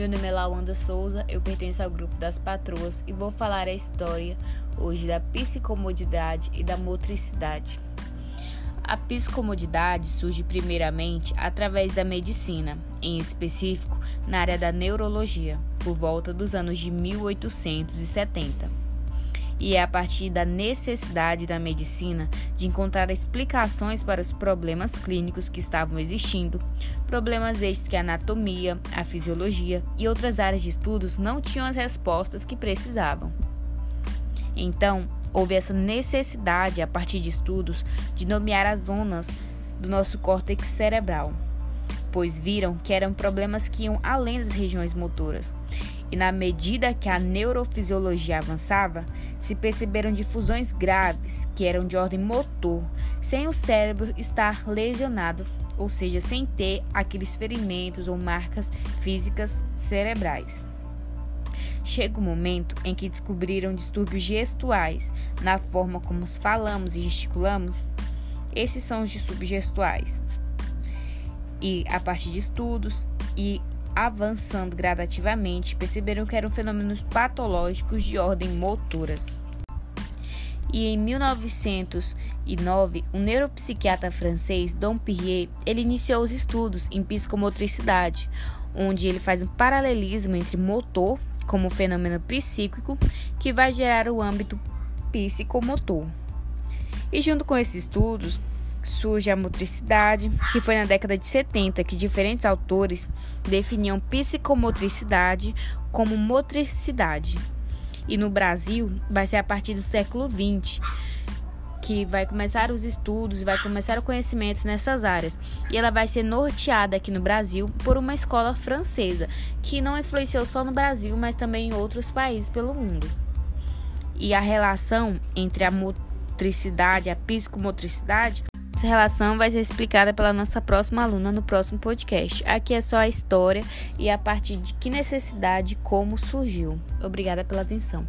Meu nome é Lawanda Souza, eu pertenço ao grupo das patroas e vou falar a história hoje da psicomodidade e da motricidade. A psicomodidade surge primeiramente através da medicina, em específico na área da neurologia, por volta dos anos de 1870 e é a partir da necessidade da medicina de encontrar explicações para os problemas clínicos que estavam existindo, problemas estes que a anatomia, a fisiologia e outras áreas de estudos não tinham as respostas que precisavam. Então, houve essa necessidade, a partir de estudos, de nomear as zonas do nosso córtex cerebral, pois viram que eram problemas que iam além das regiões motoras. E na medida que a neurofisiologia avançava, se perceberam difusões graves que eram de ordem motor, sem o cérebro estar lesionado, ou seja, sem ter aqueles ferimentos ou marcas físicas cerebrais. Chega o momento em que descobriram distúrbios gestuais na forma como falamos e gesticulamos. Esses são os distúrbios gestuais. E a partir de estudos e avançando gradativamente, perceberam que eram fenômenos patológicos de ordem motoras. E em 1909, o neuropsiquiatra francês Dom Pierre, ele iniciou os estudos em psicomotricidade, onde ele faz um paralelismo entre motor como fenômeno psíquico que vai gerar o âmbito psicomotor. E junto com esses estudos, surge a motricidade, que foi na década de 70 que diferentes autores definiam psicomotricidade como motricidade. E no Brasil vai ser a partir do século 20 que vai começar os estudos, vai começar o conhecimento nessas áreas. E ela vai ser norteada aqui no Brasil por uma escola francesa, que não influenciou só no Brasil, mas também em outros países pelo mundo. E a relação entre a motricidade a psicomotricidade essa relação vai ser explicada pela nossa próxima aluna no próximo podcast. Aqui é só a história e a partir de que necessidade como surgiu. Obrigada pela atenção.